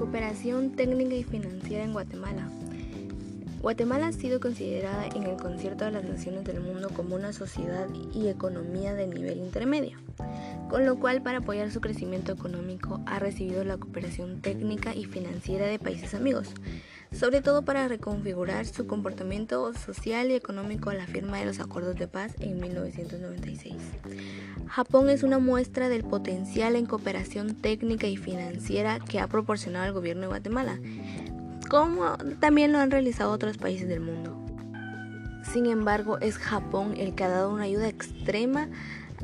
Cooperación técnica y financiera en Guatemala. Guatemala ha sido considerada en el concierto de las naciones del mundo como una sociedad y economía de nivel intermedio, con lo cual para apoyar su crecimiento económico ha recibido la cooperación técnica y financiera de países amigos, sobre todo para reconfigurar su comportamiento social y económico a la firma de los acuerdos de paz en 1996. Japón es una muestra del potencial en cooperación técnica y financiera que ha proporcionado el gobierno de Guatemala como también lo han realizado otros países del mundo. Sin embargo, es Japón el que ha dado una ayuda extrema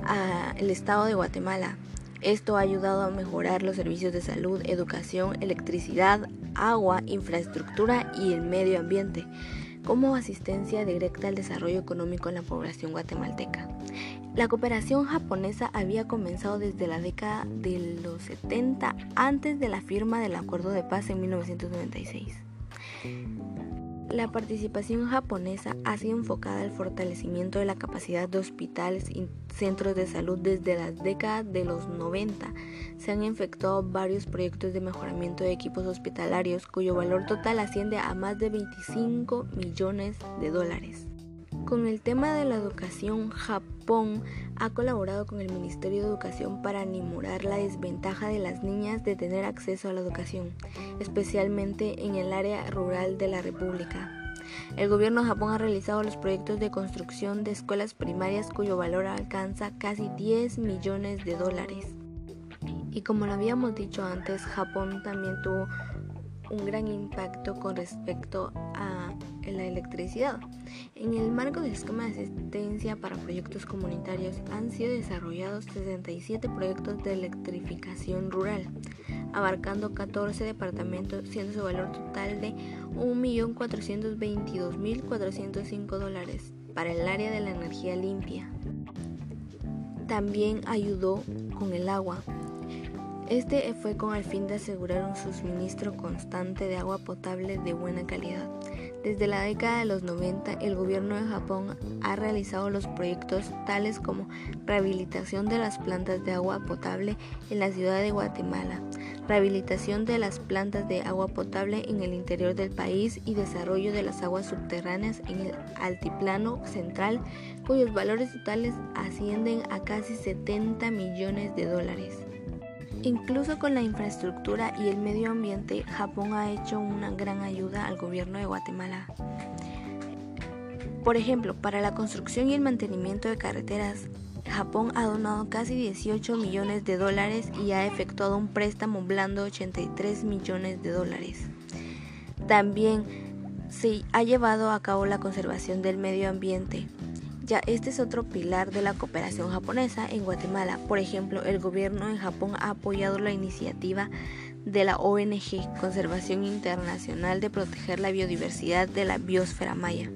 al estado de Guatemala. Esto ha ayudado a mejorar los servicios de salud, educación, electricidad, agua, infraestructura y el medio ambiente, como asistencia directa al desarrollo económico en la población guatemalteca. La cooperación japonesa había comenzado desde la década de los 70 antes de la firma del Acuerdo de Paz en 1996. La participación japonesa ha sido enfocada al fortalecimiento de la capacidad de hospitales y centros de salud desde las décadas de los 90. Se han efectuado varios proyectos de mejoramiento de equipos hospitalarios cuyo valor total asciende a más de 25 millones de dólares. Con el tema de la educación, Japón ha colaborado con el Ministerio de Educación para animar la desventaja de las niñas de tener acceso a la educación, especialmente en el área rural de la República. El gobierno de Japón ha realizado los proyectos de construcción de escuelas primarias cuyo valor alcanza casi 10 millones de dólares. Y como lo habíamos dicho antes, Japón también tuvo un gran impacto con respecto a la electricidad. En el marco del esquema de asistencia para proyectos comunitarios han sido desarrollados 67 proyectos de electrificación rural, abarcando 14 departamentos, siendo su valor total de 1.422.405 dólares para el área de la energía limpia. También ayudó con el agua, este fue con el fin de asegurar un suministro constante de agua potable de buena calidad. Desde la década de los 90, el gobierno de Japón ha realizado los proyectos tales como rehabilitación de las plantas de agua potable en la ciudad de Guatemala, rehabilitación de las plantas de agua potable en el interior del país y desarrollo de las aguas subterráneas en el altiplano central, cuyos valores totales ascienden a casi 70 millones de dólares. Incluso con la infraestructura y el medio ambiente, Japón ha hecho una gran ayuda al gobierno de Guatemala. Por ejemplo, para la construcción y el mantenimiento de carreteras, Japón ha donado casi 18 millones de dólares y ha efectuado un préstamo blando de 83 millones de dólares. También se ha llevado a cabo la conservación del medio ambiente, ya este es otro pilar de la cooperación japonesa en Guatemala. Por ejemplo, el gobierno de Japón ha apoyado la iniciativa de la ONG Conservación Internacional de proteger la biodiversidad de la biosfera maya.